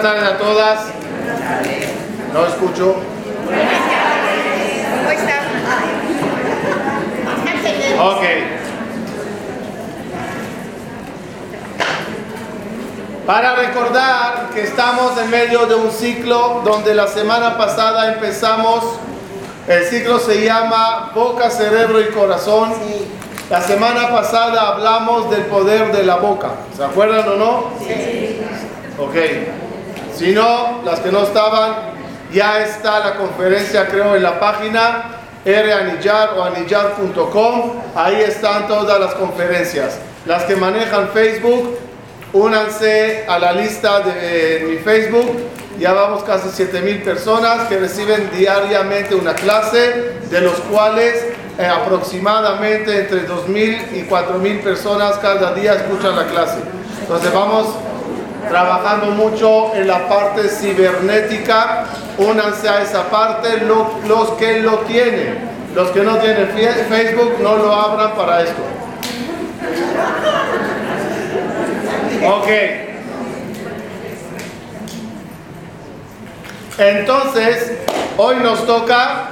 Buenas tardes a todas. No escucho. ¿Cómo estás? Ok. Para recordar que estamos en medio de un ciclo donde la semana pasada empezamos, el ciclo se llama boca, cerebro y corazón. La semana pasada hablamos del poder de la boca. ¿Se acuerdan o no? Sí. Ok. Si no, las que no estaban, ya está la conferencia, creo, en la página ranillar o anillar.com. Ahí están todas las conferencias. Las que manejan Facebook, únanse a la lista de mi Facebook. Ya vamos casi 7000 personas que reciben diariamente una clase, de los cuales eh, aproximadamente entre 2000 y 4000 personas cada día escuchan la clase. Entonces vamos trabajando mucho en la parte cibernética. Únanse a esa parte los que lo tienen. Los que no tienen Facebook no lo abran para esto. Ok. Entonces, hoy nos toca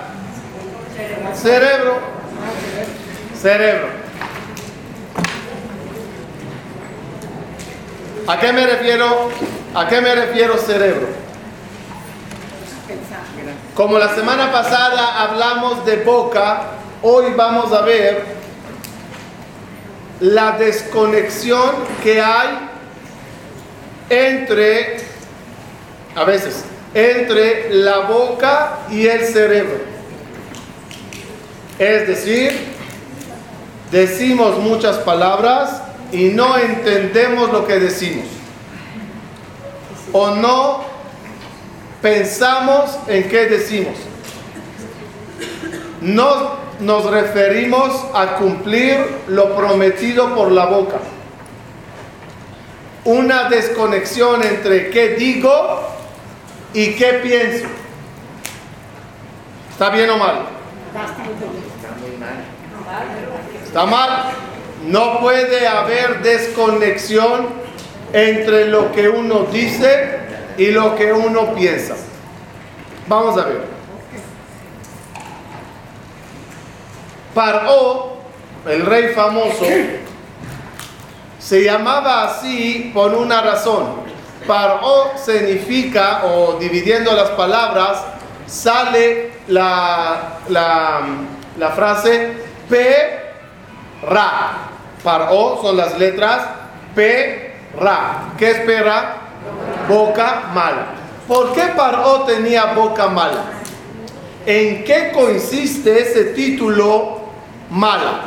cerebro. Cerebro. ¿A qué me refiero? ¿A qué me refiero cerebro? Como la semana pasada hablamos de boca, hoy vamos a ver la desconexión que hay entre, a veces, entre la boca y el cerebro. Es decir, decimos muchas palabras y no entendemos lo que decimos. O no pensamos en qué decimos. No nos referimos a cumplir lo prometido por la boca. Una desconexión entre qué digo y qué pienso. ¿Está bien o mal? ¿Está mal? No puede haber desconexión entre lo que uno dice y lo que uno piensa. Vamos a ver. Paró, el rey famoso, se llamaba así por una razón. Paró significa, o dividiendo las palabras, sale la, la, frase P, Ra. Paró son las letras P, Ra. ¿Qué espera? Boca mala. ¿Por qué Paró tenía boca mala? ¿En qué consiste ese título mala.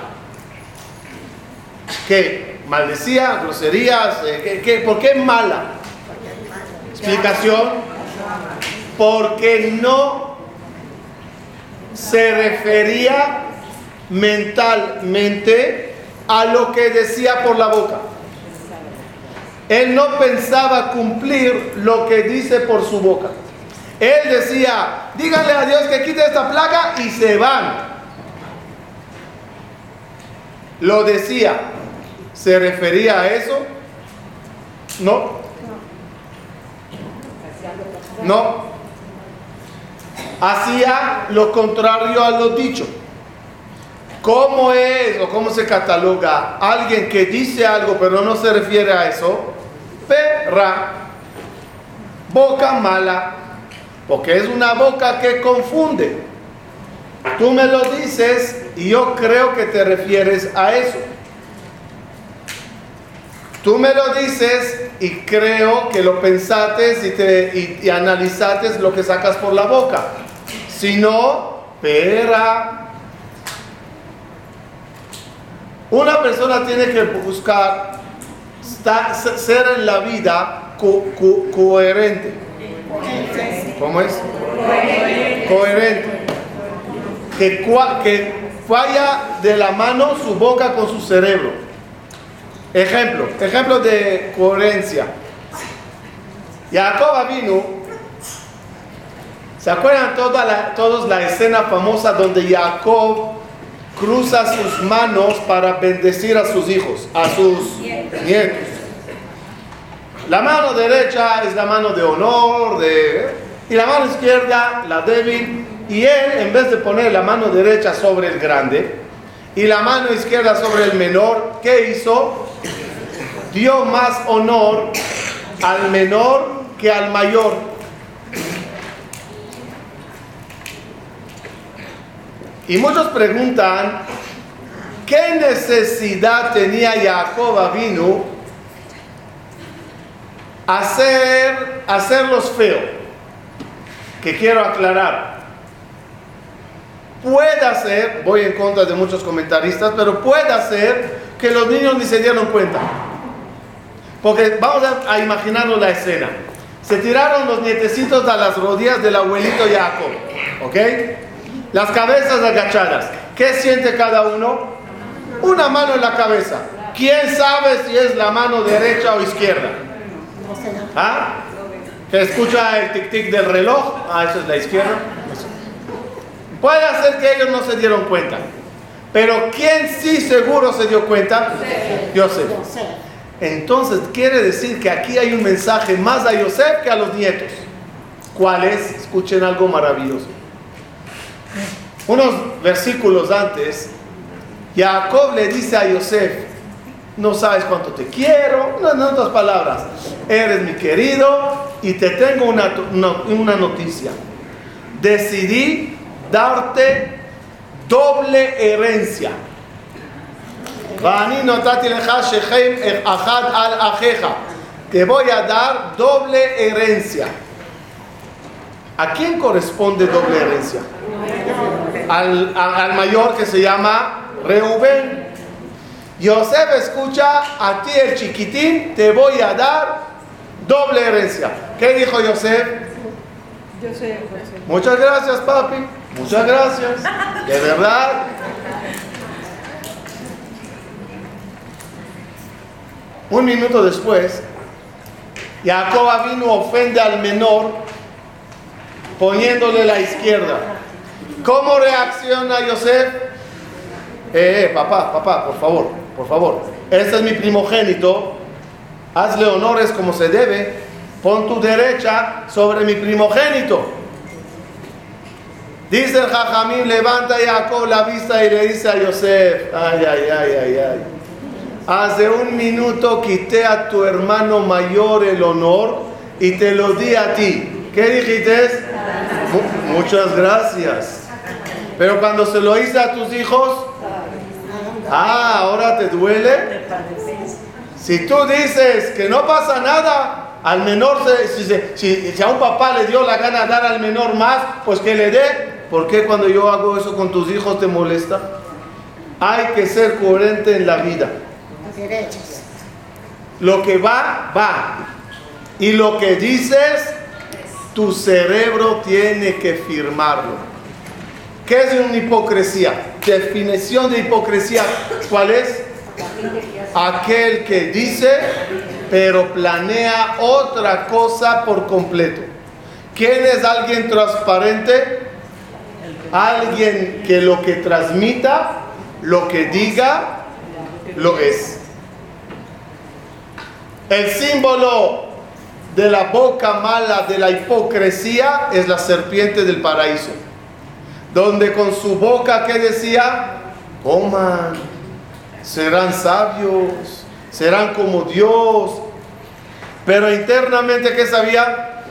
¿Qué? ¿Maldecía? ¿Groserías? Eh, ¿Qué, por qué mala? Explicación. Porque no se refería mentalmente a lo que decía por la boca. Él no pensaba cumplir lo que dice por su boca. Él decía, díganle a Dios que quite esta plaga y se van lo decía, ¿se refería a eso? No. No. Hacía lo contrario a lo dicho. ¿Cómo es o cómo se cataloga alguien que dice algo pero no se refiere a eso? Perra. Boca mala. Porque es una boca que confunde. Tú me lo dices y yo creo que te refieres a eso. Tú me lo dices y creo que lo pensaste y, te, analizaste lo que sacas por la boca. Si no, espera. Una persona tiene que buscar ser en la vida coherente. ¿Cómo es? Coherente. Que, que falla de la mano su boca con su cerebro. Ejemplo, ejemplo de coherencia. Jacob vino, ¿se acuerdan toda la, todos la escena famosa donde Jacob cruza sus manos para bendecir a sus hijos, a sus nietos? La mano derecha es la mano de honor, de, y la mano izquierda la débil. Y él, en vez de poner la mano derecha sobre el grande y la mano izquierda sobre el menor, ¿qué hizo? Dio más honor al menor que al mayor. Y muchos preguntan, ¿qué necesidad tenía Jacob vino hacer hacerlos feos? Que quiero aclarar. Puede ser, voy en contra de muchos comentaristas, pero puede ser que los niños ni se dieron cuenta. Porque vamos a, imaginarnos la escena. Se tiraron los nietecitos a las rodillas del abuelito Jacob. ¿Ok? Las cabezas agachadas. ¿Qué siente cada uno? Una mano en la cabeza. ¿Quién sabe si es la mano derecha o izquierda? ¿Ah? ¿Que escucha el tic-tic del reloj? Ah, eso es la izquierda. Puede ser que ellos no se dieron cuenta. Pero ¿quién sí seguro se dio cuenta? Yosef. Entonces quiere decir que aquí hay un mensaje más a Yosef que a los nietos. ¿Cuál es? Escuchen algo maravilloso. Unos versículos antes, Jacob le dice a Yosef, no sabes cuánto te quiero, no, en otras palabras, eres mi querido y te tengo una, una noticia. Decidí darte doble herencia. Te voy a dar doble herencia. ¿A quién corresponde doble herencia? Al, al mayor que se llama Reuben. Yosef escucha, a ti el chiquitín te voy a dar doble herencia. ¿Qué dijo Yosef? Muchas gracias, papi. Muchas gracias. De verdad. Un minuto después, Jacob vino ofende al menor poniéndole la izquierda. ¿Cómo reacciona Yosef? Eh, eh, papá, papá, por favor, por favor. Este es mi primogénito. Hazle honores como se debe. Pon tu derecha sobre mi primogénito. Dice el Jajamín, levanta Jacob la vista y le dice a Yosef, ay, ay, ay, ay, ay. Hace un minuto quité a tu hermano mayor el honor y te lo di a ti. ¿Qué dijiste? muchas gracias. Pero cuando se lo hice a tus hijos, ah, ahora te duele. Si tú dices que no pasa nada, al menor, si, si, a un papá le dio la gana dar al menor más, pues que le dé. ¿Por qué cuando yo hago eso con tus hijos te molesta? Hay que ser coherente en la vida. Lo que va, va. Y lo que dices, tu cerebro tiene que firmarlo. ¿Qué es una hipocresía? Definición de hipocresía, ¿cuál es? Aquel que dice, pero planea otra cosa por completo. ¿Quién es alguien transparente? Alguien que lo que transmita, lo que diga, lo es. El símbolo de la boca mala de la hipocresía es la serpiente del paraíso, donde con su boca que decía, coman, serán sabios, serán como Dios, pero internamente que sabía,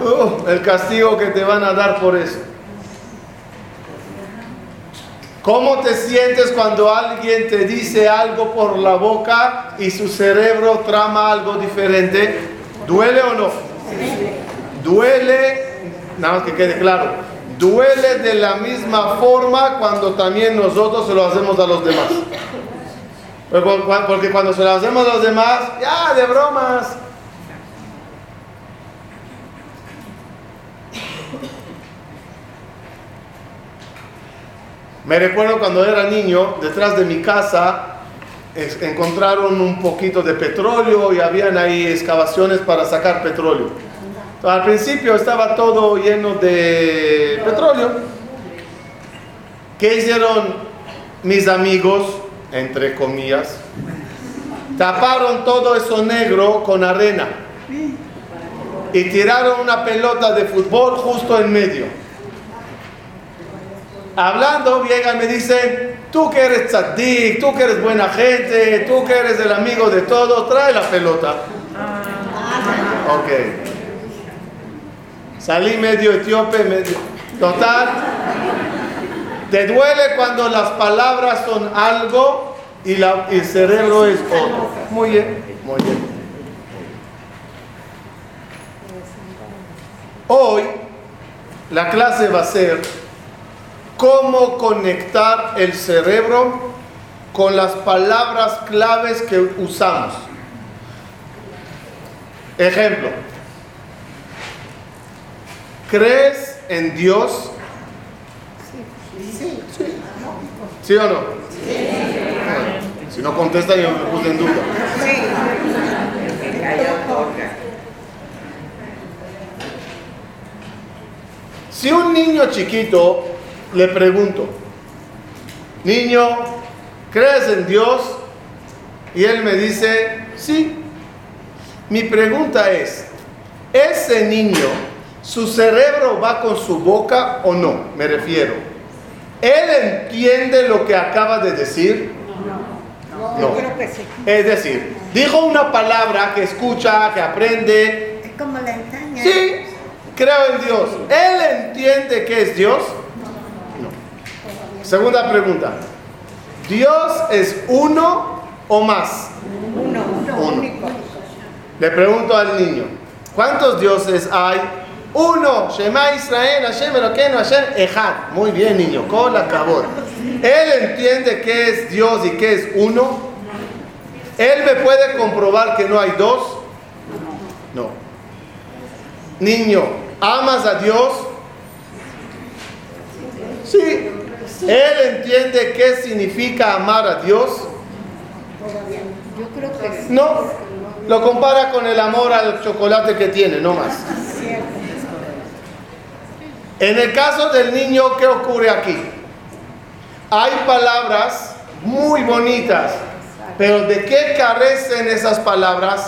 uh, el castigo que te van a dar por eso. ¿Cómo te sientes cuando alguien te dice algo por la boca y su cerebro trama algo diferente? ¿Duele o no? Duele, nada más que quede claro, duele de la misma forma cuando también nosotros se lo hacemos a los demás. Porque cuando se lo hacemos a los demás, ya, de bromas, Me recuerdo cuando era niño, detrás de mi casa encontraron un poquito de petróleo y habían ahí excavaciones para sacar petróleo. Al principio estaba todo lleno de petróleo. ¿Qué hicieron mis amigos, entre comillas? taparon todo eso negro con arena y tiraron una pelota de fútbol justo en medio. Hablando, llega y me dicen, tú que eres tzadik, tú que eres buena gente, tú que eres el amigo de todo, trae la pelota. Ok. Salí medio etíope, medio... Total. Te duele cuando las palabras son algo y, el cerebro es otro. Muy bien, muy bien. Hoy la clase va a ser cómo conectar el cerebro con las palabras claves que usamos. Ejemplo, ¿crees en Dios? ¿Sí o no? Si no contesta, yo me puse en duda. Si un niño chiquito le pregunto, niño, ¿crees en Dios? Y él me dice, sí. Mi pregunta es, ¿ese niño, su cerebro va con su boca o no? Me refiero. ¿Él entiende lo que acaba de decir? No. Es decir, dijo una palabra que escucha, que aprende. Es como la ensaña. Sí, creo en Dios. ¿Él entiende que es Dios? No. Segunda pregunta. ¿Dios es uno o más? Uno, uno, Uno. único. Le pregunto al niño, ¿cuántos dioses hay? Uno, Shema Israel, Hashem Elokeinu, Hashem Echad. Muy bien, niño, con la cabot. Él entiende qué es Dios y qué es uno. Él me puede comprobar que no hay dos. No. Niño, ¿amas a Dios? Sí. Él entiende qué significa amar a Dios. Yo creo que sí. No. Lo compara con el amor al chocolate que tiene, no más. En el caso del niño, ¿qué ocurre aquí? Hay palabras muy bonitas, pero ¿de qué carecen esas palabras?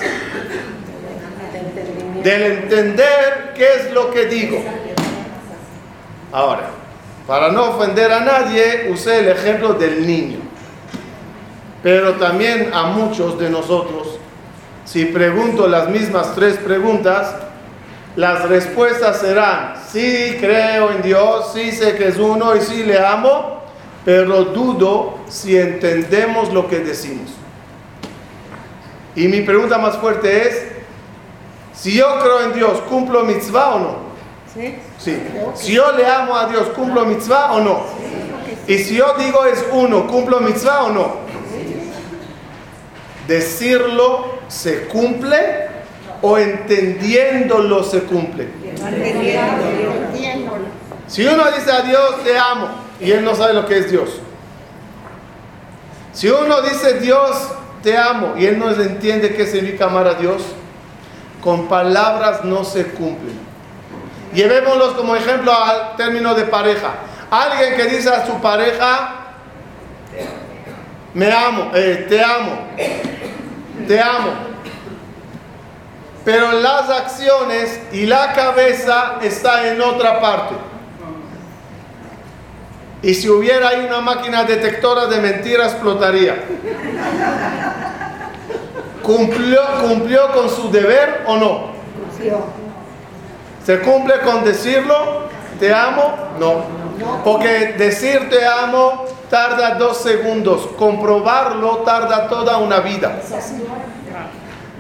Del entender qué es lo que digo. Ahora, para no ofender a nadie, usé el ejemplo del niño. Pero también a muchos de nosotros, si pregunto las mismas tres preguntas, las respuestas serán, sí creo en Dios, sí sé que es uno y sí le amo, pero dudo si entendemos lo que decimos. Y mi pregunta más fuerte es, si yo creo en Dios, ¿cumplo mitzvah o no? ¿Sí? Sí. Si yo le amo a Dios, ¿cumplo mitzvah o no? Y si yo digo es uno, ¿cumplo mitzvah o no? Decirlo se cumple o entendiéndolo se cumple. Si uno dice a Dios te amo y él no sabe lo que es Dios. Si uno dice Dios te amo y él no entiende qué significa amar a Dios, con palabras no se cumplen. Llevémoslos como ejemplo al término de pareja. Alguien que dice a su pareja, me amo, eh, te amo, te amo. Pero las acciones y la cabeza está en otra parte. Y si hubiera ahí una máquina detectora de mentiras, explotaría. ¿Cumplió, ¿Cumplió con su deber o no? ¿Se cumple con decirlo? ¿Te amo? No. Porque decir te amo tarda dos segundos. Comprobarlo tarda toda una vida.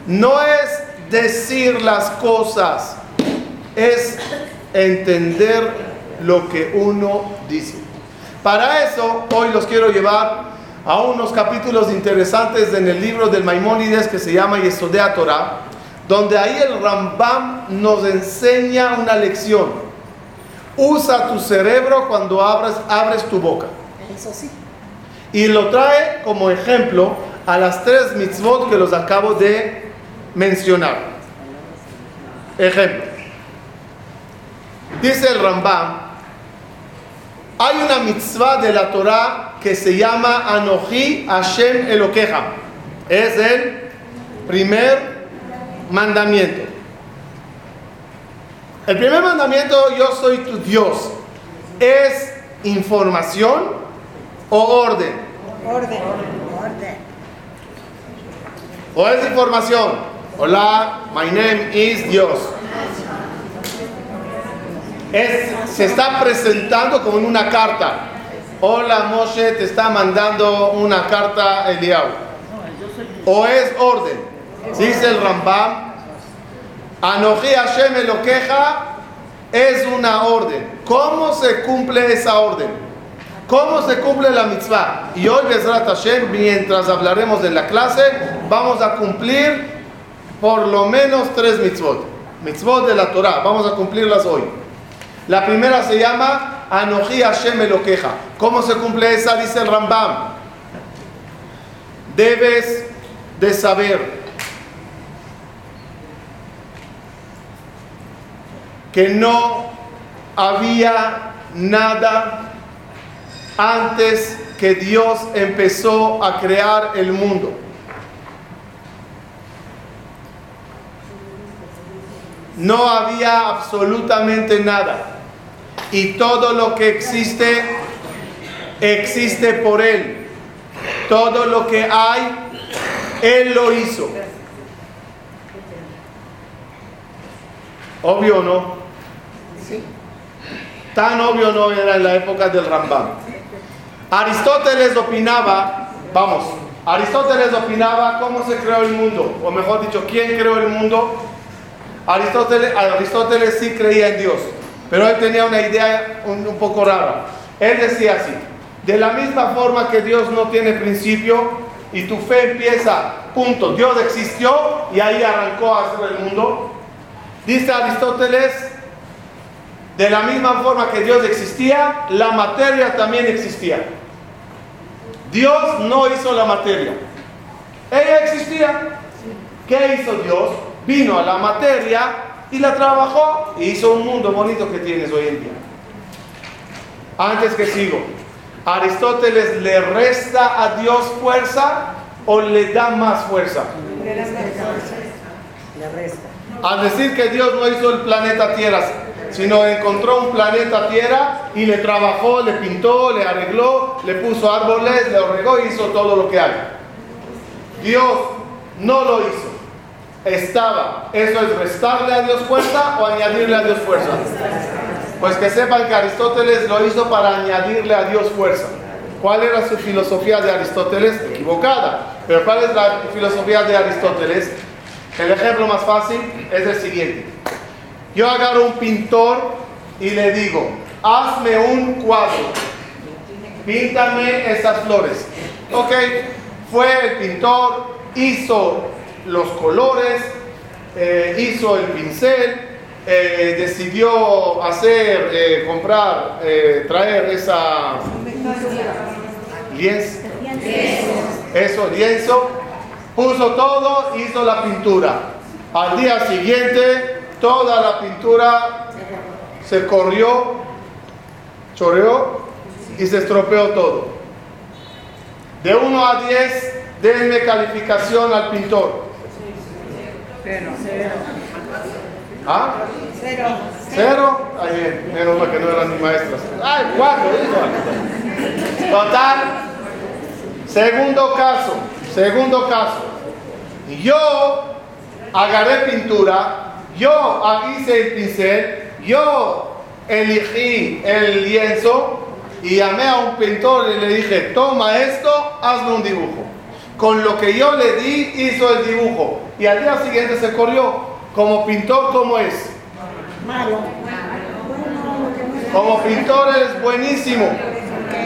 No es decir las cosas, es entender lo que uno dice. Para eso, hoy los quiero llevar a unos capítulos interesantes en el libro del Maimónides que se llama Yesodea Torah, donde ahí el Rambam nos enseña una lección. Usa tu cerebro cuando abres, abres tu boca. Eso sí. Y lo trae como ejemplo a las tres mitzvot que los acabo de mencionar. Ejemplo. Dice el Rambam, hay una mitzvah de la Torah que se llama Anoji Hashem Elokeja. Es el primer mandamiento. El primer mandamiento, yo soy tu Dios, es información o orden. Orden. Orden. O es información. Hola, my name is Dios. Es, se está presentando como en una carta. Hola Moshe, te está mandando una carta Eliau. O es orden. Dice el Rambam, Anoji Hashem Eloqueja es una orden. ¿Cómo se cumple esa orden? ¿Cómo se cumple la mitzvah? Y hoy, Bezrat Hashem, mientras hablaremos de la clase, vamos a cumplir por lo menos tres mitzvot. Mitzvot de la Torah, vamos a cumplirlas hoy. La primera se llama Anoji Hashem. ¿Cómo se cumple esa? Dice el Rambam. Debes de saber que no había nada antes que Dios empezó a crear el mundo. No había absolutamente nada. Y todo lo que existe, existe por Él. Todo lo que hay, Él lo hizo. Obvio o no. Tan obvio no era en la época del Rambam. Aristóteles opinaba, vamos, Aristóteles opinaba cómo se creó el mundo, o mejor dicho, quién creó el mundo. Aristóteles, sí creía en Dios, pero él tenía una idea un, un poco rara. Él decía así, de la misma forma que Dios no tiene principio y tu fe empieza, punto, Dios existió y ahí arrancó a hacer el mundo. Dice Aristóteles, de la misma forma que Dios existía, la materia también existía. Dios no hizo la materia. Ella existía. ¿Qué hizo Dios? Vino a la materia y la trabajó y hizo un mundo bonito que tienes hoy en día. Antes que sigo, ¿Aristóteles le resta a Dios fuerza o le da más fuerza? Le resta. Al decir que Dios no hizo el planeta Tierra, sino encontró un planeta Tierra y le trabajó, le pintó, le arregló, le puso árboles, le regó y hizo todo lo que hay. Dios no lo hizo. Estaba. ¿Eso es restarle a Dios fuerza o añadirle a Dios fuerza? Pues que sepan que Aristóteles lo hizo para añadirle a Dios fuerza. ¿Cuál era su filosofía de Aristóteles? Equivocada. Pero ¿cuál es la filosofía de Aristóteles? El ejemplo más fácil es el siguiente. Yo agarro un pintor y le digo, hazme un cuadro, píntame esas flores. Ok, fue el pintor, hizo los colores, eh, hizo el pincel, eh, decidió hacer, eh, comprar, traer esa lienzo, eso, lienzo, puso todo, hizo la pintura. Al día siguiente, toda la pintura se corrió, choreó y se estropeó todo. De 1 a 10, denme calificación al pintor. Cero. ¿Ah? Cero. ¿Cero? Ay, bien, menos mal que no eran ni maestras. ¡Ay, cuatro! Total. Segundo caso. Segundo caso. Yo agarré pintura, yo hice el pincel, yo elegí el lienzo y llamé a un pintor y le dije, toma esto, hazme un dibujo. Con lo que yo le di, hizo el dibujo. Y al día siguiente se corrió. Como pintor, ¿cómo es? Malo. Como pintor es buenísimo.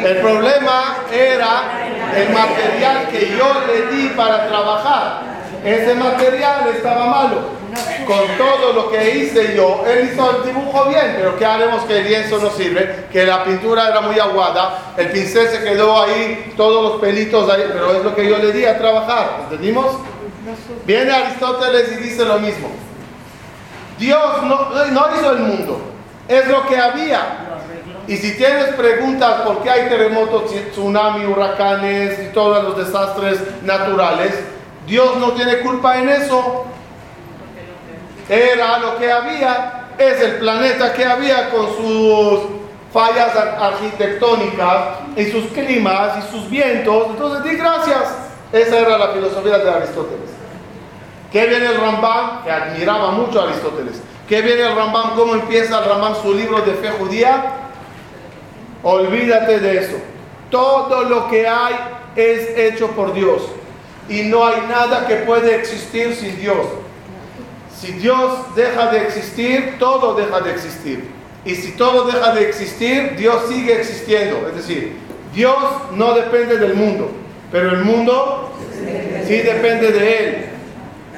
El problema era el material que yo le di para trabajar. Ese material estaba malo. Con todo lo que hice yo, él hizo el dibujo bien, pero ¿qué haremos que el lienzo no sirve? Que la pintura era muy aguada, el pincel se quedó ahí, todos los pelitos ahí, pero es lo que yo le di a trabajar, ¿entendimos? Viene Aristóteles y dice lo mismo. Dios no, no hizo el mundo, es lo que había. Y si tienes preguntas por qué hay terremotos, tsunami, huracanes y todos los desastres naturales, Dios no tiene culpa en eso. Era lo que había, es el planeta que había con sus fallas arquitectónicas y sus climas y sus vientos. Entonces di gracias. Esa era la filosofía de Aristóteles. ¿Qué viene el Rambam? Que admiraba mucho a Aristóteles. ¿Qué viene el Rambam? ¿Cómo empieza el Rambam su libro de fe judía? Olvídate de eso. Todo lo que hay es hecho por Dios. Y no hay nada que puede existir sin Dios. Si Dios deja de existir, todo deja de existir. Y si todo deja de existir, Dios sigue existiendo. Es decir, Dios no depende del mundo, pero el mundo sí depende de Él.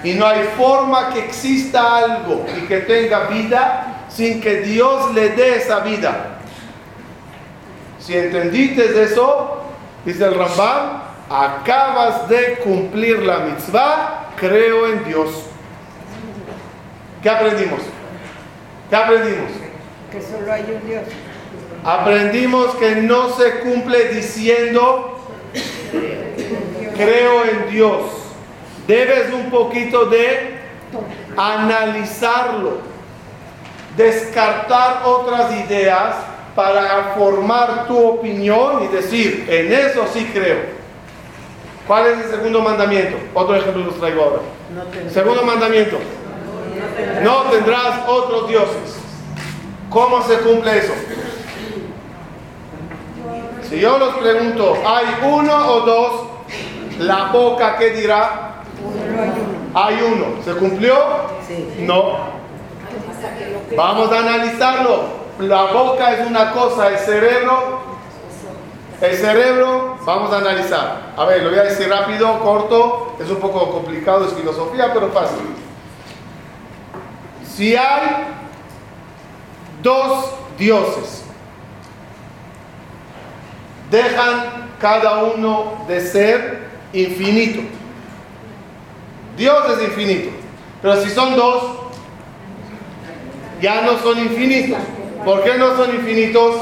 Y no hay forma que exista algo y que tenga vida sin que Dios le dé esa vida. Si entendiste eso, dice el Rambam, acabas de cumplir la mitzvah, creo en Dios. ¿Qué aprendimos? ¿Qué aprendimos? Que solo hay un Dios. Aprendimos que no se cumple diciendo, creo en Dios. Debes un poquito de analizarlo, descartar otras ideas para formar tu opinión y decir, en eso sí creo. ¿Cuál es el segundo mandamiento? Otro ejemplo los traigo ahora. Segundo mandamiento. No tendrás otros dioses. ¿Cómo se cumple eso? Si yo los pregunto, ¿hay uno o dos? La boca, ¿qué dirá? Hay uno. ¿Se cumplió? No. Vamos a analizarlo. La boca es una cosa, el cerebro. El cerebro, vamos a analizar. A ver, lo voy a decir rápido, corto. Es un poco complicado, es filosofía, pero fácil. Si hay dos dioses, dejan cada uno de ser infinito. Dios es infinito. Pero si son dos, ya no son infinitos. ¿Por qué no son infinitos?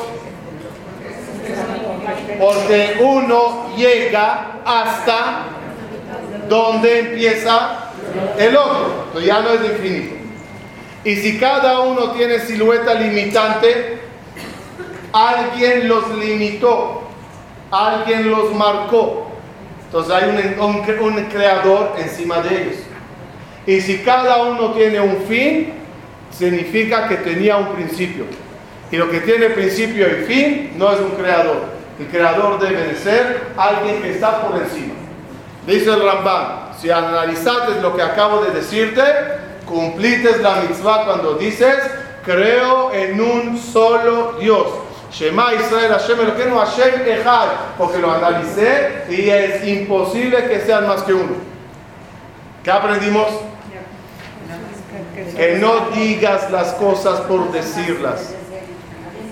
Porque uno llega hasta donde empieza el otro. Entonces ya no es infinito. Y si cada uno tiene silueta limitante, alguien los limitó, alguien los marcó. Entonces hay un, un, creador encima de ellos. Y si cada uno tiene un fin, significa que tenía un principio. Y lo que tiene principio y fin no es un creador. El creador debe de ser alguien que está por encima. Dice el Rambam, si analizaste lo que acabo de decirte, cumplites la mitzvah cuando dices, creo en un solo Dios. Shema Israel Hashem Elokeinu Hashem Echad, porque lo analicé y es imposible que sean más que uno. ¿Qué aprendimos? Que no digas las cosas por decirlas.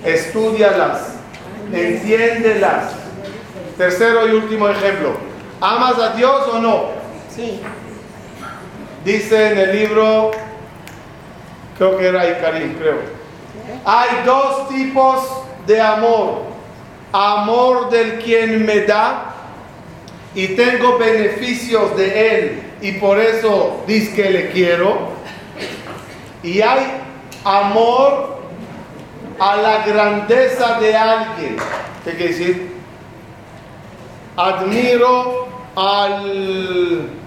Estudialas, entiéndelas. Tercero y último ejemplo. ¿Amas a Dios o no? Sí. Dice en el libro, creo que era Icarín, creo. Hay dos tipos de amor. Amor del quien me da y tengo beneficios de él y por eso dice que le quiero. Y hay amor a la grandeza de alguien. ¿Qué quiere decir? Admiro al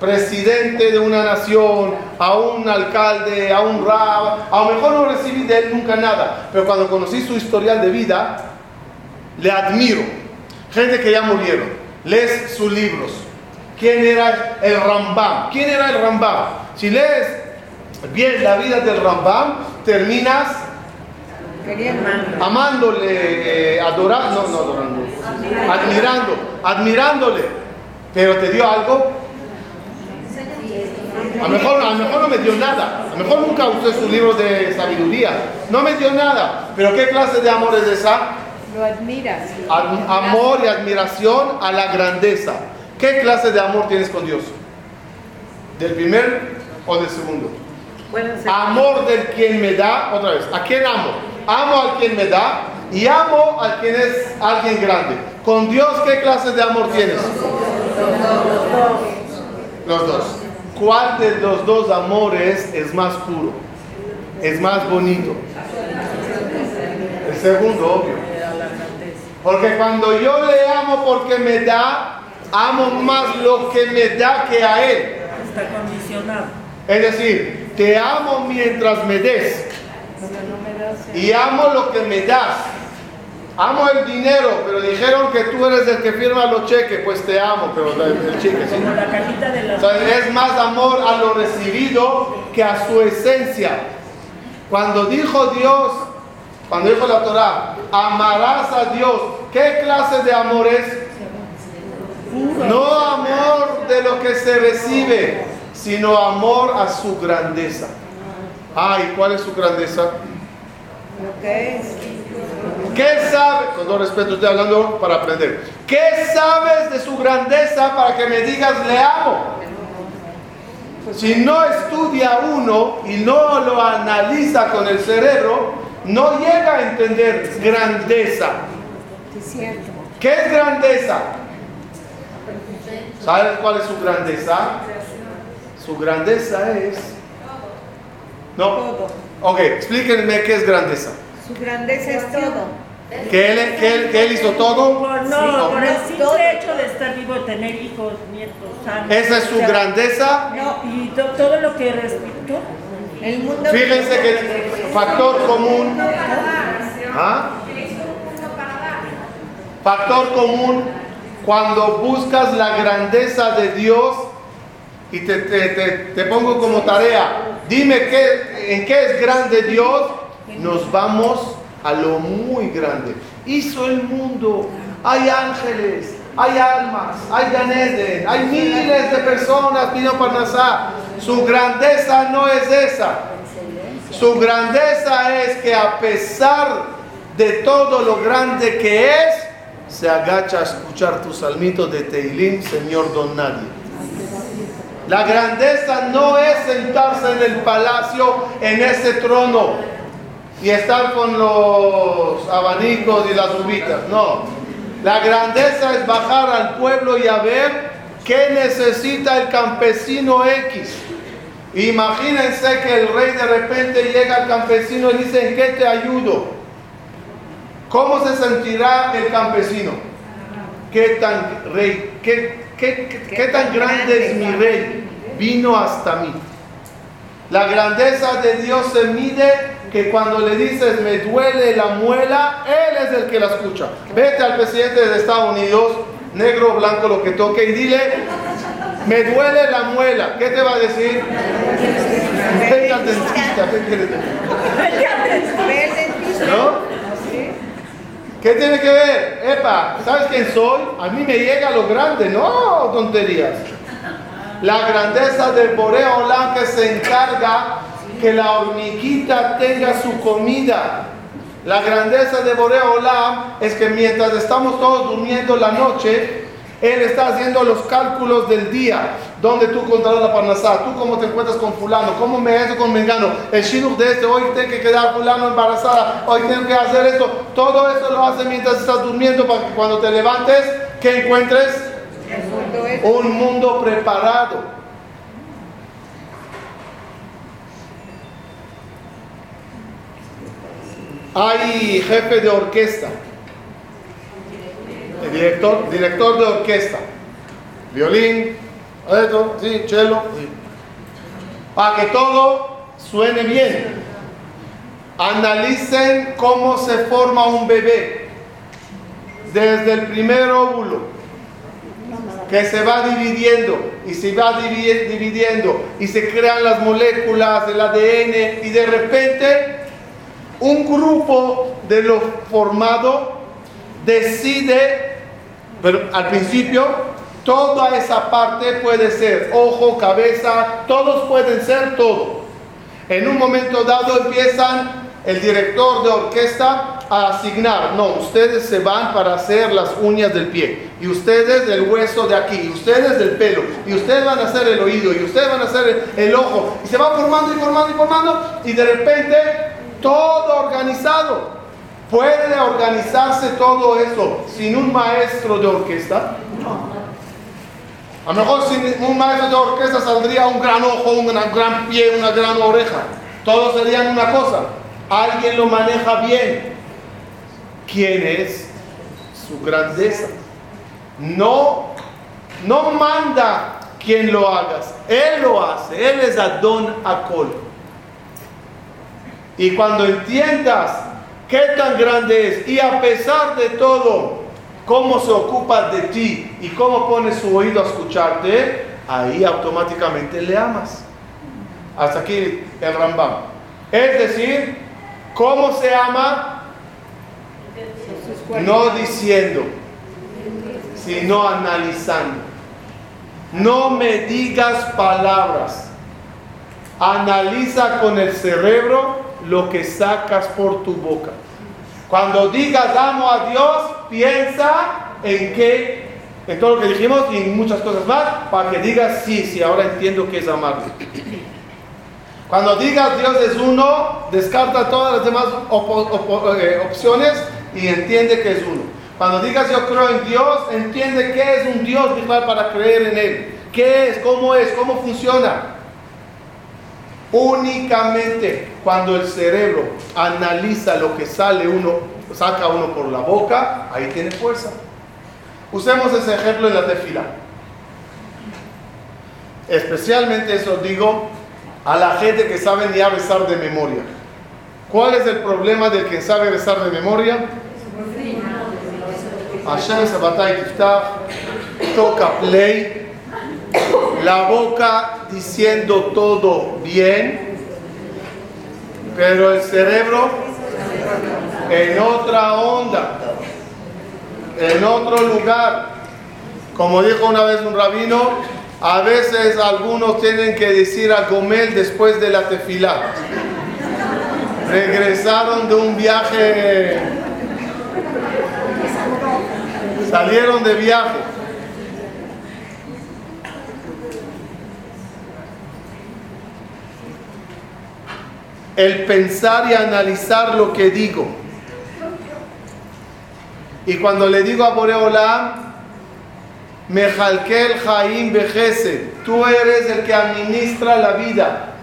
presidente de una nación, a un alcalde, a un rab, a lo mejor no recibí de él nunca nada, pero cuando conocí su historial de vida, le admiro. Gente que ya murieron, lees sus libros. ¿Quién era el Rambam? ¿Quién era el Rambam? Si lees bien la vida del Rambam, terminas amándole, eh, adorando, no, no adorando, admirando, admirándole. Pero te dio algo a lo mejor, a mejor no me dio nada. A lo mejor nunca usé sus libros de sabiduría. No me dio nada. Pero ¿qué clase de amor es esa? Lo admiras. amor y admiración a la grandeza. ¿Qué clase de amor tienes con Dios? ¿Del primer o del segundo? Amor del quien me da, otra vez, ¿a quién amo? Amo al quien me da y amo al quien es alguien grande. Con Dios, ¿qué clase de amor tienes? Los dos. ¿Cuál de los dos amores es más puro? Es más bonito. El segundo, obvio. Porque cuando yo le amo porque me da, amo más lo que me da que a él. Está condicionado. Es decir, te amo mientras me des y amo lo que me das. Amo el dinero, pero dijeron que tú eres el que firma los cheques, pues te amo, pero el, cheque, sí. Como la cajita de O las... sea, es más amor a lo recibido que a su esencia. Cuando dijo Dios, cuando dijo la Torah, amarás a Dios, ¿qué clase de amor es? No amor de lo que se recibe, sino amor a su grandeza. Ay, ¿cuál es su grandeza? lo que es. Con todo respeto estoy hablando para aprender. ¿Qué sabes de su grandeza para que me digas le amo? Si no estudia uno y no lo analiza con el cerebro, no llega a entender grandeza. ¿Qué es grandeza? ¿Sabes cuál es su grandeza? Su grandeza es... No. Todo. Ok, explíquenme qué es grandeza. Su grandeza es todo. ¿Que él, que él- que él hizo todo? Por, no, por el Todo. simple hecho de estar vivo, tener hijos, nietos, sanos. Esa es su o sea, grandeza. No, y to- todo lo que respecto. El mundo. Fíjense que el factor común. ¿Ah? Factor común cuando buscas la grandeza de Dios y te, te- te- te pongo como tarea, dime qué, en qué es grande Dios, nos vamos a lo muy grande. Hizo el mundo, hay ángeles, hay almas, hay Ganeden, hay miles de personas pidiendo Parnasá. Su grandeza no es esa. Su grandeza es que a pesar de todo lo grande que es, se agacha a escuchar tu salmito de Teilim, Señor Don Nadie. La grandeza no es sentarse en el palacio, en ese trono, y estar con los abanicos y las uvitas. No. La grandeza es bajar al pueblo y a ver qué necesita el campesino X. Imagínense que el rey de repente llega al campesino y dice, ¿en qué te ayudo? ¿Cómo se sentirá el campesino? ¿Qué tan rey, qué, qué- qué- qué tan grande es mi rey? Vino hasta mí. La grandeza de Dios se mide que cuando le dices me duele la muela, Él es el que la escucha. Vete al presidente de Estados Unidos, negro o blanco lo que toque, y dile, me duele la muela. ¿Qué te va a decir? Vete al dentista. ¿No? ¿Qué tiene que ver? Epa, ¿sabes quién soy? A mí me llega lo grande, no tonterías. La grandeza del Borea Olam que se encarga que la hormiguita tenga su comida. La grandeza de Borea Olam es que mientras estamos todos durmiendo la noche, Él está haciendo los cálculos del día, donde tú contarás la parnasá, tú cómo te encuentras con fulano, cómo me eso con mengano, el shidduch de este, hoy tengo que quedar fulano embarazada, hoy tengo que hacer esto, todo eso lo hace mientras estás durmiendo para que cuando te levantes, que encuentres un mundo preparado. Hay jefe de orquesta, director, director de orquesta, violín, esto, sí, cello, para que todo suene bien. Analicen cómo se forma un bebé. Desde el primer óvulo que se va dividiendo y se va divi- dividiendo y se crean las moléculas del ADN y de repente un grupo de lo formado decide, pero al principio toda esa parte puede ser ojo, cabeza, todos pueden ser todo. En un momento dado empiezan el director de orquesta a asignar, no, ustedes se van para hacer las uñas del pie, y ustedes del hueso de aquí, y ustedes del pelo, y ustedes van a hacer el oído, y ustedes van a hacer el, el ojo, y se va formando y formando y formando, y de repente todo organizado. ¿Puede organizarse todo eso sin un maestro de orquesta? A lo mejor sin un maestro de orquesta saldría un gran ojo, un gran pie, una gran oreja. Todos serían una cosa. Alguien lo maneja bien. ¿Quién es? Su grandeza. No, no manda quien lo hagas. Él lo hace. Él es Adón Akol. Y cuando entiendas qué tan grande es y a pesar de todo, cómo se ocupa de ti y cómo pone su oído a escucharte, ahí automáticamente le amas. Hasta aquí el Rambam. Es decir, ¿cómo se ama? No diciendo, sino analizando. No me digas palabras. Analiza con el cerebro lo que sacas por tu boca. Cuando digas amo a Dios, piensa en que, en todo lo que dijimos y en muchas cosas más, para que digas sí, sí, ahora entiendo que es amarle. Cuando digas Dios es uno, descarta todas las demás eh, opciones y entiende que es uno. Cuando digas yo creo en Dios, entiende que es un Dios para creer en Él. ¿Qué es? ¿Cómo es? ¿Cómo funciona? Únicamente cuando el cerebro analiza lo que sale uno, saca uno por la boca, ahí tiene fuerza. Usemos ese ejemplo en la tefila. Especialmente eso digo a la gente que sabe ya rezar de memoria. ¿Cuál es el problema del que sabe rezar de memoria? Hashem Sabatay toca play la boca diciendo todo bien, pero el cerebro en otra onda, en otro lugar. Como dijo una vez un rabino, a veces algunos tienen que decir a Gomel después de la tefilá. Regresaron de un viaje, salieron de viaje. El pensar y analizar lo que digo. Y cuando le digo a Boreolam, Mejalkel Jaim Bejese, tú eres el que administra la vida.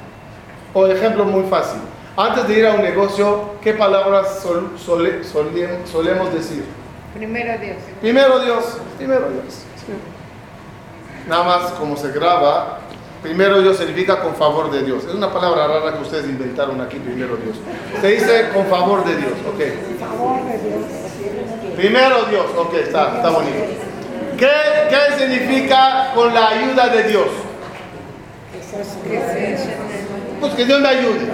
Por ejemplo, muy fácil. Antes de ir a un negocio, ¿qué palabras solemos decir? Primero Dios. Primero Dios, primero Dios. Nada más como se graba, Primero Dios significa con favor de Dios. Es una palabra rara que ustedes inventaron aquí, primero Dios. Se dice con favor de Dios, ok. Primero Dios, ok, está, está bonito. ¿Qué, ¿Qué significa con la ayuda de Dios? Pues que Dios me ayude.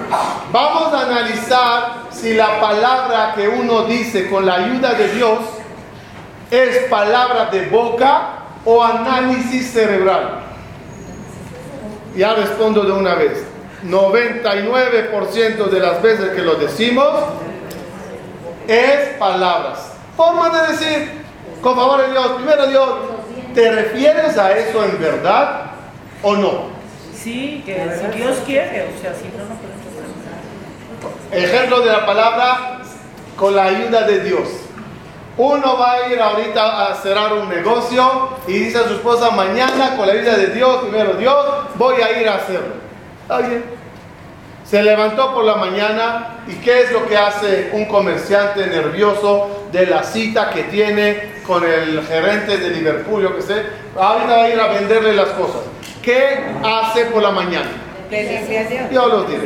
Vamos a analizar si la palabra que uno dice con la ayuda de Dios es palabra de boca o análisis cerebral. Ya respondo de una vez. 99% de las veces que lo decimos es palabras. Forma de decir, con favor de Dios, primero Dios, ¿te refieres a eso en verdad o no? Sí, que si Dios quiere, o sea, si no, no podemos. Ejemplo de la palabra con la ayuda de Dios. Uno va a ir ahorita a cerrar un negocio y dice a su esposa, mañana con la ayuda de Dios, primero Dios, voy a ir a hacerlo. Está bien. Se levantó por la mañana y ¿qué es lo que hace un comerciante nervioso de la cita que tiene con el gerente de Liverpool, yo que sé? Ahorita va a ir a venderle las cosas. ¿Qué hace por la mañana? Yo los diré.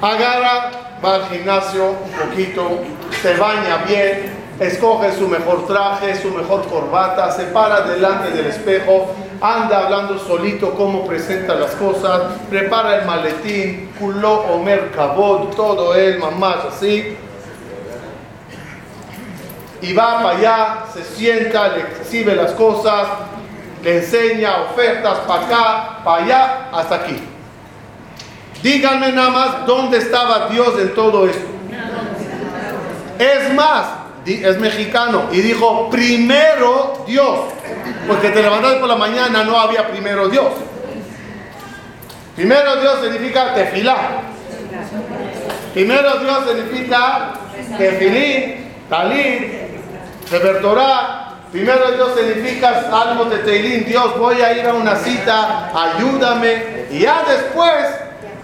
Agarra, va al gimnasio un poquito, se baña bien, escoge su mejor traje, su mejor corbata, se para delante del espejo, anda hablando solito cómo presenta las cosas, prepara el maletín, culó Omer Kabod, todo él, mamás así. Y va para allá, se sienta, le exhibe las cosas, le enseña ofertas para acá, para allá, hasta aquí. Díganme nada más dónde estaba Dios en todo esto. Es más, es mexicano y dijo primero Dios, porque te levantaste por la mañana no había primero Dios. Primero Dios significa tefilá. Primero Dios significa tefilín, talit, Torah, Primero Dios significa algo de Teilín. Dios, voy a ir a una cita, ayúdame. Y ya después,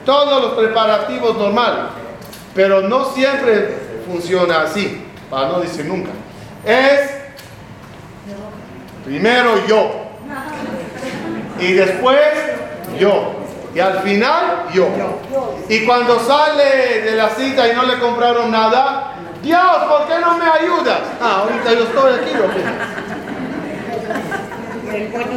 todos los preparativos normal. Pero no siempre funciona así, para no decir nunca. Es primero yo. Y después yo. Y al final yo. Y cuando sale de la cita y no le compraron nada, Dios, ¿por qué no me ayudas? Ah, ahorita yo estoy aquí.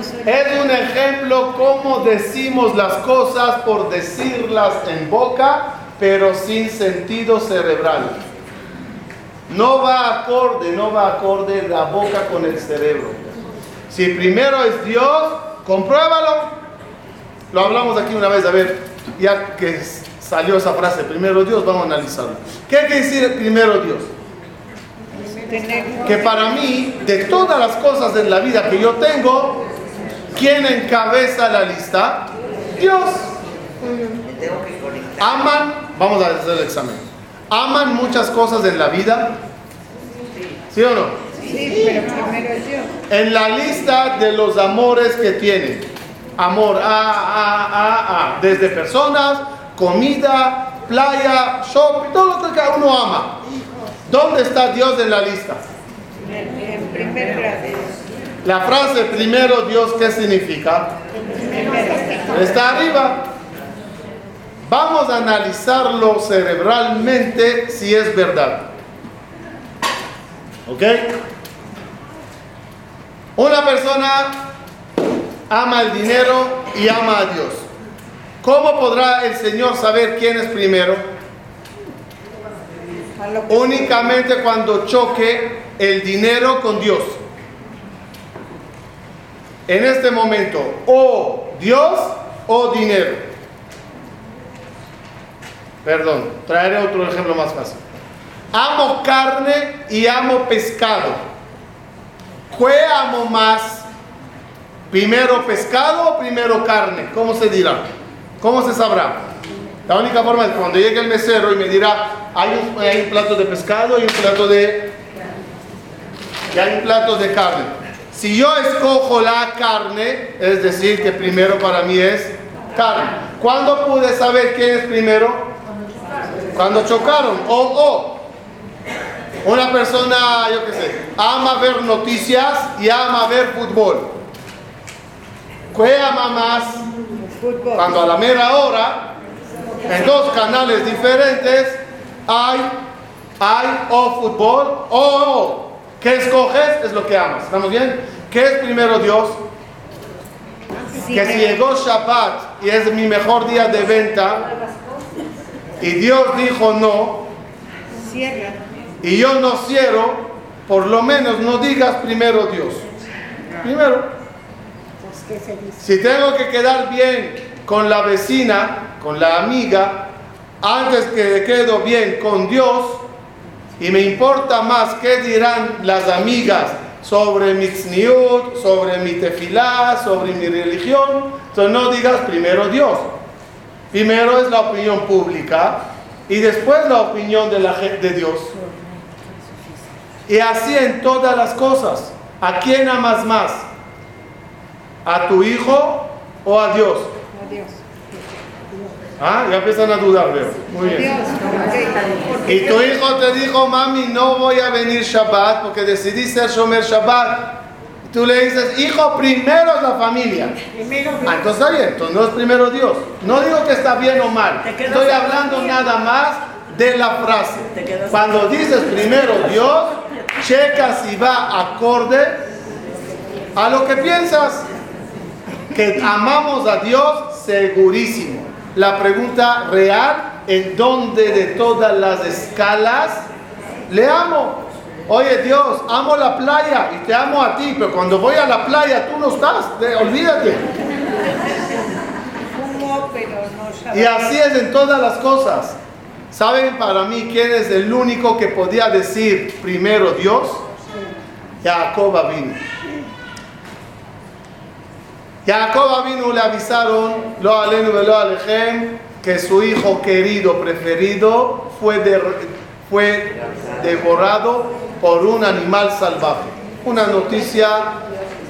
Soy Es un ejemplo cómo decimos las cosas por decirlas en boca, pero sin sentido cerebral. No va acorde, no va acorde la boca con el cerebro. Si primero es Dios, compruébalo. Lo hablamos aquí una vez, a ver, ya que salió esa frase, primero Dios, vamos a analizarlo. ¿Qué quiere decir primero Dios? que para mí, de todas las cosas en la vida que yo tengo, ¿quién encabeza la lista? Dios. Aman, vamos a hacer el examen. ¿Aman muchas cosas en la vida? ¿Sí o no? Sí, pero primero es Dios. En la lista de los amores que tienen. Amor, a, a, a, a. Desde personas, comida, playa, shopping, todo lo que cada uno ama. ¿Dónde está Dios en la lista? En, primer. La frase primero Dios, ¿qué significa? Está arriba. Vamos a analizarlo cerebralmente si es verdad. ¿Ok? Una persona ama el dinero y ama a Dios. ¿Cómo podrá el Señor saber quién es primero? Únicamente cuando choque el dinero con Dios. En este momento, o Dios o dinero. Perdón, traeré otro ejemplo más fácil. Amo carne y amo pescado. ¿Qué amo más? ¿Primero pescado o primero carne? ¿Cómo se dirá? ¿Cómo se sabrá? La única forma es cuando llegue el mesero y me dirá, hay un, hay plato de pescado y un plato de... Y hay un plato de carne. Si yo escojo la carne, es decir, que primero para mí es carne. ¿Cuándo pude saber quién es primero? Cuando chocaron. O, o. Una persona, yo qué sé, ama ver noticias y ama ver fútbol. ¿Qué ama más? fútbol. Cuando a la mera hora, en dos canales diferentes, hay, hay o fútbol o, o. ¿Qué escoges? Es lo que amas. ¿Estamos bien? ¿Qué es primero Dios? Sí, que si llegó Shabbat y es mi mejor día de venta y Dios dijo no Cierra. y yo no cierro, por lo menos no digas primero Dios. Primero, Pues, si tengo que quedar bien con la vecina, con la amiga, antes que quedo bien con Dios, y me importa más qué dirán las amigas sobre mi tzniut, sobre mi tefilá, sobre mi religión, entonces no digas primero Dios. Primero es la opinión pública y después la opinión de, la, de Dios. Y así en todas las cosas. ¿A quién amas más? ¿A tu hijo o a Dios? Adiós. Ah, ya empiezan a dudar, veo. Muy bien. Dios. Y tu hijo te dijo, mami, no voy a venir Shabbat porque decidí ser Shomer Shabbat. Tú le dices, hijo, primero es la familia. Primero Ah, entonces está bien, entonces no es primero Dios. No digo que está bien o mal. Estoy hablando nada más de la frase. Cuando dices primero Dios, checa si va acorde a lo que piensas. Que amamos a Dios segurísimo. La pregunta real, ¿en dónde de todas las escalas le amo? Oye Dios, amo la playa y te amo a ti, pero cuando voy a la playa tú no estás, de- olvídate. pero no. Y así es en todas las cosas. ¿Saben para mí quién es el único que podía decir primero Dios? Jacob vino. Jacob vino le avisaron, lo alenu lo alejem, que su hijo querido preferido fue, de- fue devorado por un animal salvaje. una noticia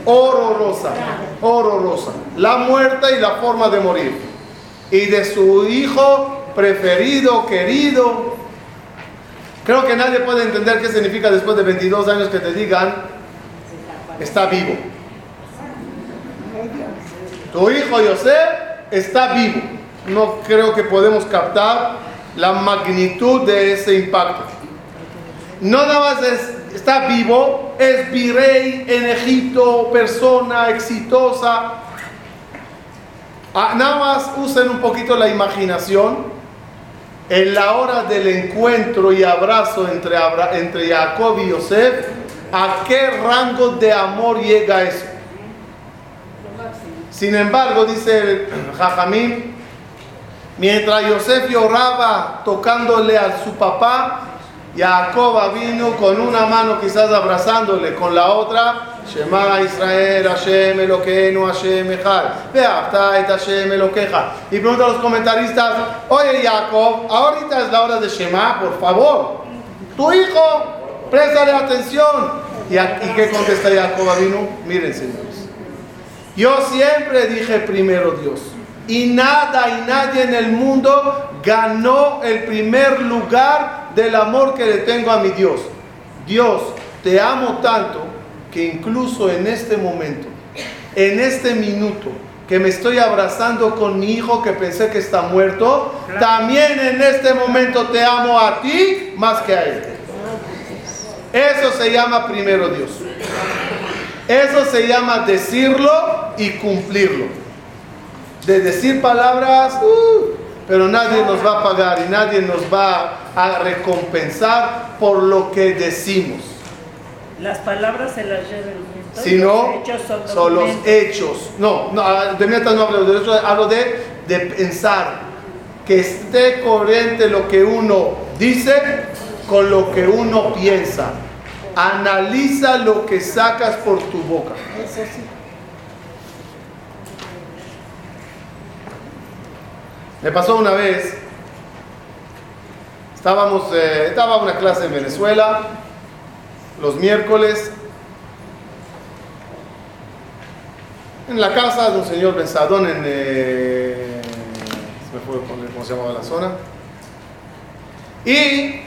horrorosa, horrorosa. La muerte y la forma de morir. Y de su hijo preferido, querido. Creo que nadie puede entender qué significa después de 22 años que te digan, está vivo. Tu hijo José está vivo. No creo que podemos captar la magnitud de ese impacto. No nada más está vivo, es virrey en Egipto, persona exitosa. Ah, nada más usen un poquito la imaginación. En la hora del encuentro y abrazo entre, entre Jacob y Yosef, ¿a qué rango de amor llega eso? Sin embargo, dice Jajamín, mientras Yosef lloraba tocándole a su papá, Jacob vino con una mano quizás abrazándole, con la otra, Shema Israel, Hashem Elokeinu, Hashem Echad, et Hashem Elokeja. Y pregunta a los comentaristas, oye Jacob, ahorita es la hora de Shema, por favor, tu hijo, préstale atención. ¿Y, y qué contesta Jacob vino? Miren señores, yo siempre dije primero Dios. Y nada y nadie en el mundo ganó el primer lugar del amor que le tengo a mi Dios. Dios, te amo tanto que incluso en este momento, en este minuto, que me estoy abrazando con mi hijo que pensé que está muerto, también en este momento te amo a ti más que a él. Eso se llama primero Dios. Eso se llama decirlo y cumplirlo. De decir palabras, uh, pero nadie nos va a pagar y nadie nos va a recompensar por lo que decimos. Las palabras se las lleva el viento. Si no, son, los hechos. No, no, ah, de metas no hablo de eso, hablo de, de pensar que esté coherente lo que uno dice con lo que uno piensa. Analiza lo que sacas por tu boca. Eso sí. Me pasó una vez, estábamos, eh, estaba una clase en Venezuela, los miércoles, en la casa de un señor Benzadón en, eh, me cómo se llamaba la zona, y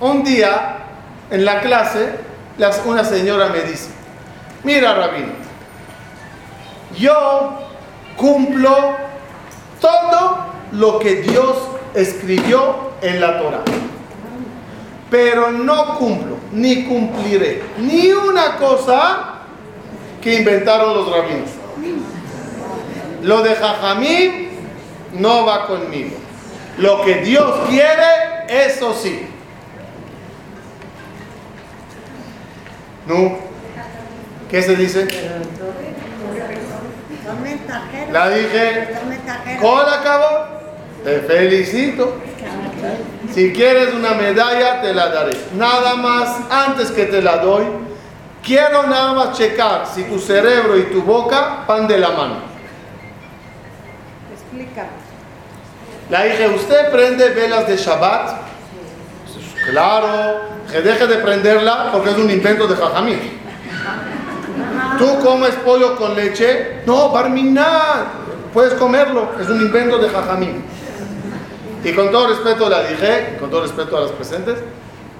un día en la clase, las- una señora me dice, mira rabino, yo cumplo todo lo que Dios escribió en la Torah. Pero no cumplo, ni cumpliré, ni una cosa que inventaron los rabinos. Lo de Jajamim no va conmigo. Lo que Dios quiere, eso sí. ¿No? ¿Qué se dice? La dije, Tome tarjeta. Cola acabó, te felicito. Si quieres una medalla, te la daré. Nada más, antes que te la doy, quiero nada más checar si tu cerebro y tu boca van de la mano. Explícanos. La dije, ¿usted prende velas de Shabbat? Claro, que deje de prenderla porque es un invento de Jajamín. ¿Tú comes pollo con leche? No, barminá, puedes comerlo, es un invento de Jajamín. Y con todo respeto la dije, con todo respeto a los presentes,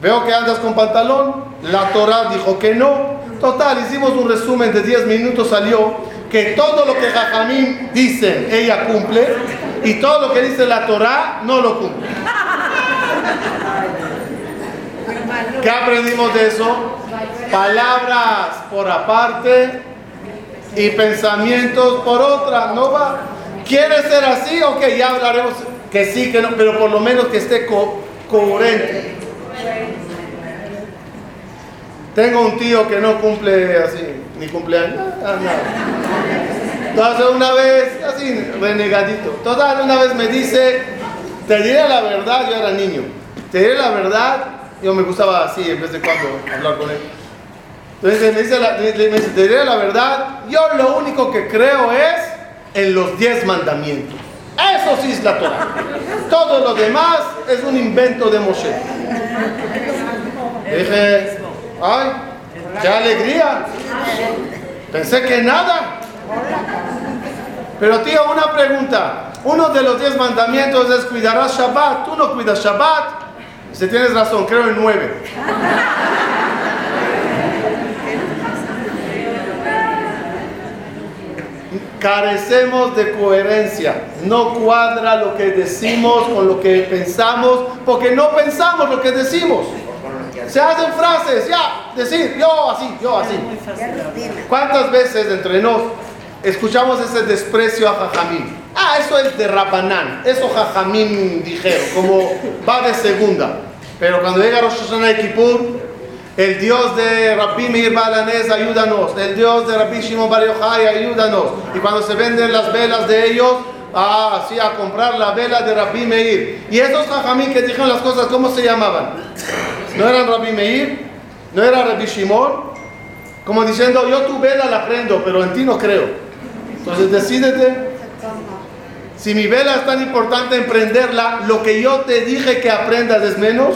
veo que andas con pantalón, la Torah dijo que no. Total, hicimos un resumen de 10 minutos, salió que todo lo que Jajamín dice, ella cumple, y todo lo que dice la Torah, no lo cumple. ¿Qué aprendimos de eso? Palabras por aparte y pensamientos por otra. No va. ¿Quiere ser así? Ok, ya hablaremos que sí, que no, pero por lo menos que esté co- coherente. Tengo un tío que no cumple así, ni cumpleaños, nada. Entonces una vez, así, renegadito. Total, una vez me dice, te diré la verdad, yo era niño. Te diré la verdad, yo me gustaba así, en vez de cuando hablar con él. Entonces me dice, la, me dice, te diré la verdad, yo lo único que creo es en los diez mandamientos. Eso sí es la Torah. Todo lo demás es un invento de Moshe. Dije, ay, ¡Qué alegría! Pensé que nada. Pero tío, una pregunta. Uno de los diez mandamientos es cuidarás Shabbat. Tú no cuidas Shabbat. Si tienes razón, creo en nueve. Carecemos de coherencia. No cuadra lo que decimos con lo que pensamos, porque no pensamos lo que decimos. Se hacen frases, ya, decir, yo así, yo así. ¿Cuántas veces entre nos escuchamos ese desprecio a Jajamín? Ah, eso es de Rabanán, eso Jajamín dijeron, como va de segunda. Pero cuando llega Rosh Hashanah y Kippur, el Dios de Rabbi Meir Balanés, ayúdanos. El Dios de Rabbi Shimon Bar Yochai, ayúdanos. Y cuando se venden las velas de ellos, ah, sí, a comprar la vela de Rabbi Meir. Y esos jajamín que dijeron las cosas, ¿cómo se llamaban? ¿No eran Rabbi Meir? ¿No era Rabbi Shimon? Como diciendo, yo tu vela la prendo, pero en ti no creo. Entonces decídete. Si mi vela es tan importante en prenderla, lo que yo te dije que aprendas es menos.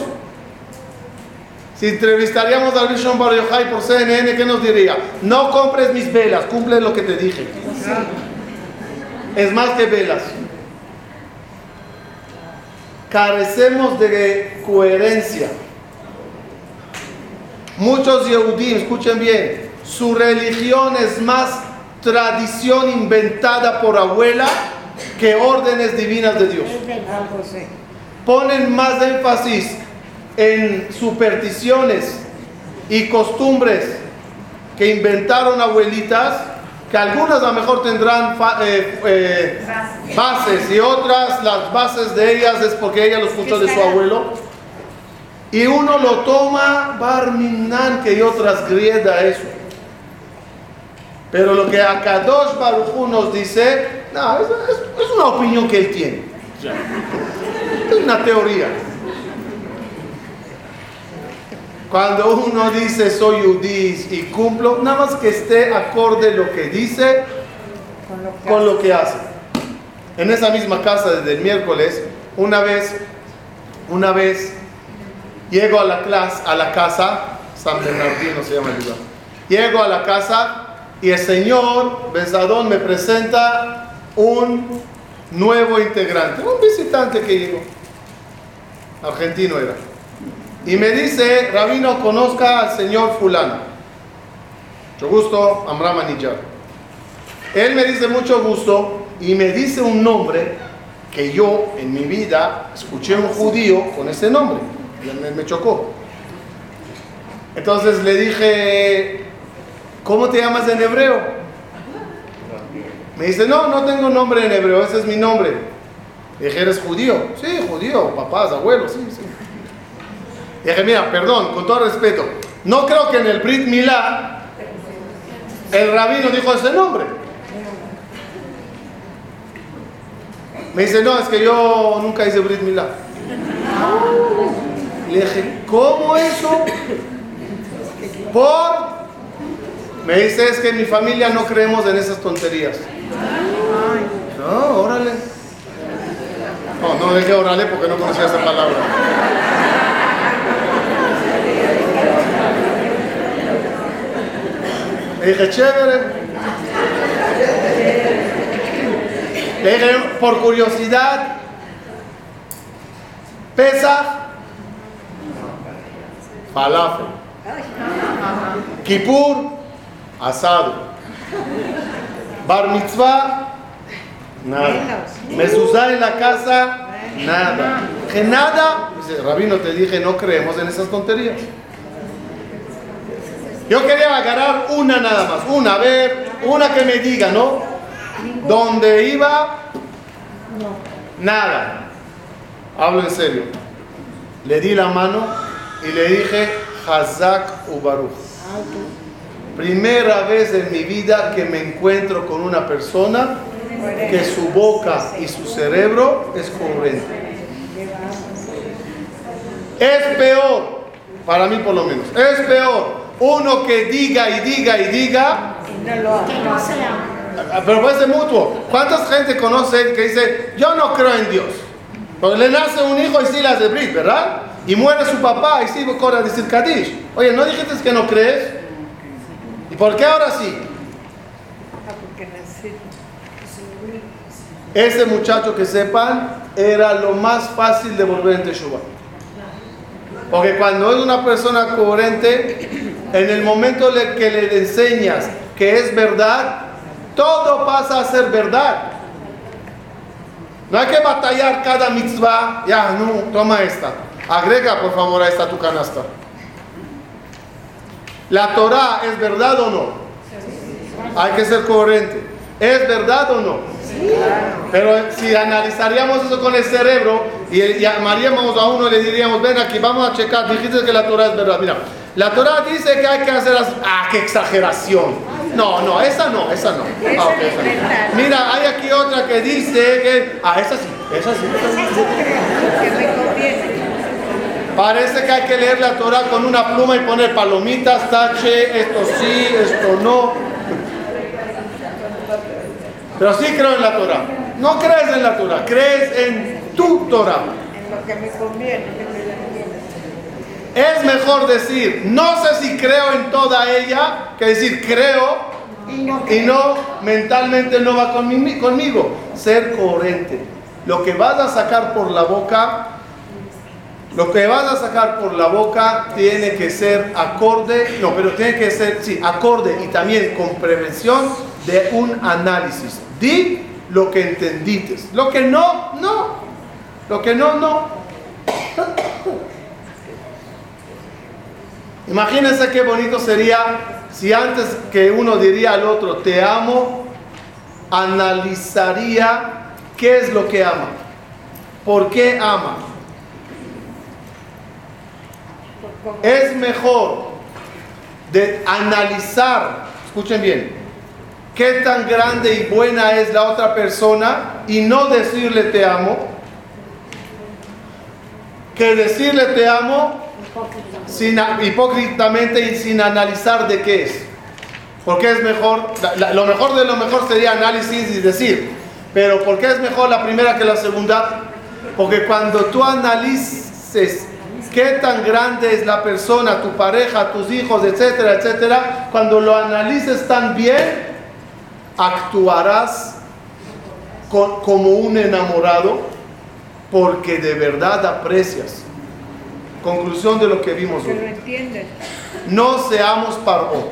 Si entrevistaríamos a Rishon Bar Yochai por CNN, ¿qué nos diría? No compres mis velas, cumple lo que te dije. Es más que velas. Carecemos de coherencia. Muchos Yehudim, escuchen bien, su religión es más tradición inventada por abuela que órdenes divinas de Dios. Ponen más énfasis en supersticiones y costumbres que inventaron abuelitas, que algunas a lo mejor tendrán eh, eh, bases y otras las bases de ellas es porque ella los escuchó de su abuelo. Y uno lo toma barminan que otras grieda eso. Pero lo que Akadosh Baruj nos dice, no, es, es una opinión que él tiene. Es una teoría. Cuando uno dice soy judí y cumplo, nada más que esté acorde lo que dice con lo que, hace. En esa misma casa desde el miércoles, una vez, una vez llego a la clase, a la casa, San Bernardino se llama el lugar. Llego a la casa y el señor Besadón me presenta un nuevo integrante, un visitante que llegó. Argentino era. Y me dice, Rabino, conozca al señor fulano. Mucho gusto, Amram Anillar. Él me dice mucho gusto y me dice un nombre que yo en mi vida escuché un judío con ese nombre. Me, me chocó. Entonces le dije, ¿cómo te llamas en hebreo? Me dice, no, no tengo nombre en hebreo, ese es mi nombre. Dije, ¿eres judío? Sí, judío, papás, abuelos, sí, sí. Dije, mira, perdón, con todo respeto, no creo que en el Brit Milá el rabino dijo ese nombre. Me dice, no, es que yo nunca hice Brit Milá. Le dije, ¿cómo eso? Por... Me dice, es que en mi familia no creemos en esas tonterías. No, órale. No, no dije órale porque no conocía esa palabra. Le dije, chévere. Le dije, por curiosidad, pesa, falafel. Kipur, asado. Bar mitzvah, nada. Mezuzá en la casa, nada. Que nada, dice, Rabino, te dije, no creemos en esas tonterías. Yo quería agarrar una nada más, una, a ver, una que me diga, ¿no? ¿Dónde iba? Nada. Hablo en serio. Le di la mano y le dije, Hazak Ubaruch. Primera vez en mi vida que me encuentro con una persona que su boca y su cerebro es congruente. Es peor, para mí por lo menos, es peor uno que diga y diga y diga. Pero puede ser mutuo. ¿Cuánta gente conoce que dice, yo no creo en Dios? Porque le nace un hijo y sí las de Brit, ¿verdad? Y muere su papá y sí corre a decir Kadish. Oye, ¿no dijiste que no crees? ¿Por qué ahora sí? Ah. Ese muchacho que sepan era lo más fácil de volver en Teshuvah. Porque cuando es una persona coherente, en el momento que le enseñas que es verdad, todo pasa a ser verdad. No hay que batallar cada mitzvah. Ya, no, toma esta. Agrega por favor a esta tu canasta. ¿La Torah es verdad o no? Hay que ser coherente. ¿Es verdad o no? Pero si analizaríamos eso con el cerebro y llamaríamos a uno y le diríamos, ven aquí, vamos a checar, dijiste que la Torah es verdad. Mira, la Torah dice que hay que hacer así. Ah, qué exageración. No, no, esa no, esa no. Ah, esa no. Mira, hay aquí otra que dice que. Ah, esa sí, esa sí. Me conviene. Parece que hay que leer la Torah con una pluma y poner palomitas, tache, esto sí, esto no. Pero sí creo en la Torah. No crees en la Torah, crees en tu Torah. En lo que me conviene. Es mejor decir, no sé si creo en toda ella, que decir creo Y no y no mentalmente no va conmi- conmigo. Ser coherente. Lo que vas a sacar por la boca, lo que vas a sacar por la boca tiene que ser acorde, no, pero tiene que ser, sí, acorde y también con prevención de un análisis. Di lo que entendiste. Lo que no, no. Lo que no, no. Imagínense qué bonito sería si antes que uno diría al otro, te amo, analizaría qué es lo que ama, por qué ama. por- por- Es mejor de analizar, escuchen bien, qué tan grande y buena es la otra persona y no decirle te amo, que decirle te amo sin, hipócritamente y sin analizar de qué es. Porque es mejor, lo mejor de lo mejor sería análisis y decir, pero ¿por qué es mejor la primera que la segunda? Porque cuando tú analices qué tan grande es la persona, tu pareja, tus hijos, etcétera, etcétera, cuando lo analices tan bien, actuarás co- como un enamorado porque de verdad aprecias. Conclusión de lo que vimos hoy. No seamos paro.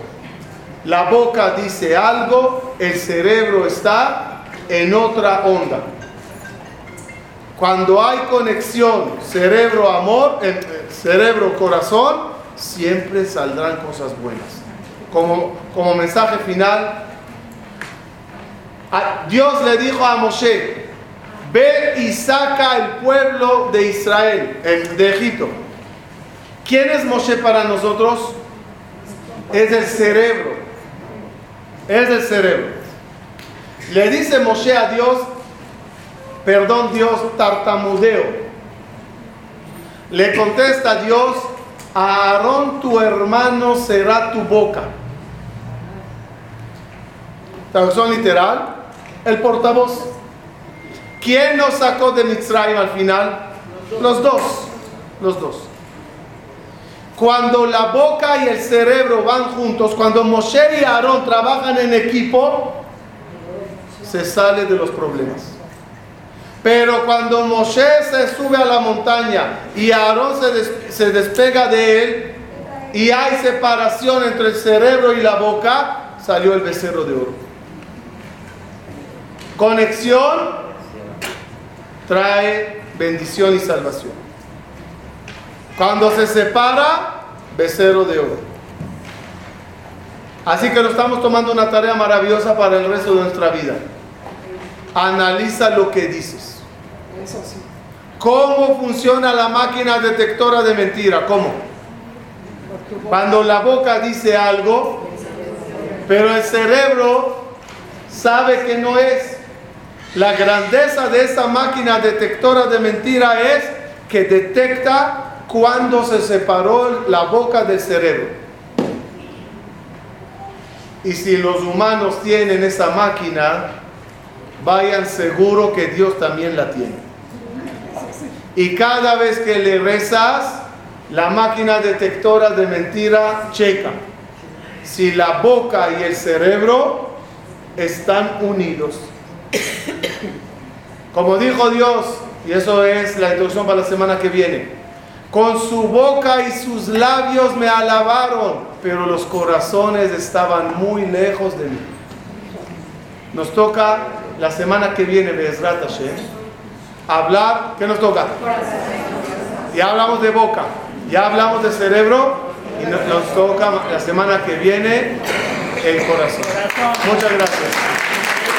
La boca dice algo, el cerebro está en otra onda. Cuando hay conexión cerebro-amor, cerebro-corazón, siempre saldrán cosas buenas. Como, como mensaje final, Dios le dijo a Moshe, ve y saca el pueblo de Israel, el- de Egipto. ¿Quién es Moshe para nosotros? Es el cerebro. Es el cerebro. Le dice Moshe a Dios, perdón Dios, tartamudeo. Le contesta Dios, Aarón tu hermano será tu boca. Traducción literal, el portavoz. ¿Quién nos sacó de Mitzrayim al final? Los dos, los dos. Cuando la boca y el cerebro van juntos, cuando Moshe y Aarón trabajan en equipo, se sale de los problemas. Pero cuando Moshe se sube a la montaña y Aarón se, des- se despega de él y hay separación entre el cerebro y la boca, salió el becerro de oro. Conexión trae bendición y salvación. Cuando se separa, becerro de oro. Así que nos estamos tomando una tarea maravillosa para el resto de nuestra vida. Analiza lo que dices. ¿Cómo funciona la máquina detectora de mentira? ¿Cómo? Cuando la boca dice algo, pero el cerebro sabe que no es. La grandeza de esa máquina detectora de mentira es que detecta cuando se separó la boca del cerebro. Y si los humanos tienen esa máquina, vayan seguro que Dios también la tiene. Y cada vez que le rezas, la máquina detectora de mentira checa. si la boca y el cerebro están unidos. Como dijo Dios, y eso es la introducción para la semana que viene, con su boca y sus labios me alabaron, pero los corazones estaban muy lejos de mí. Nos toca la semana que viene, Bezrat Hashem, hablar, ¿qué nos toca? Ya hablamos de boca, ya hablamos de cerebro y nos, nos toca la semana que viene el corazón. Muchas gracias.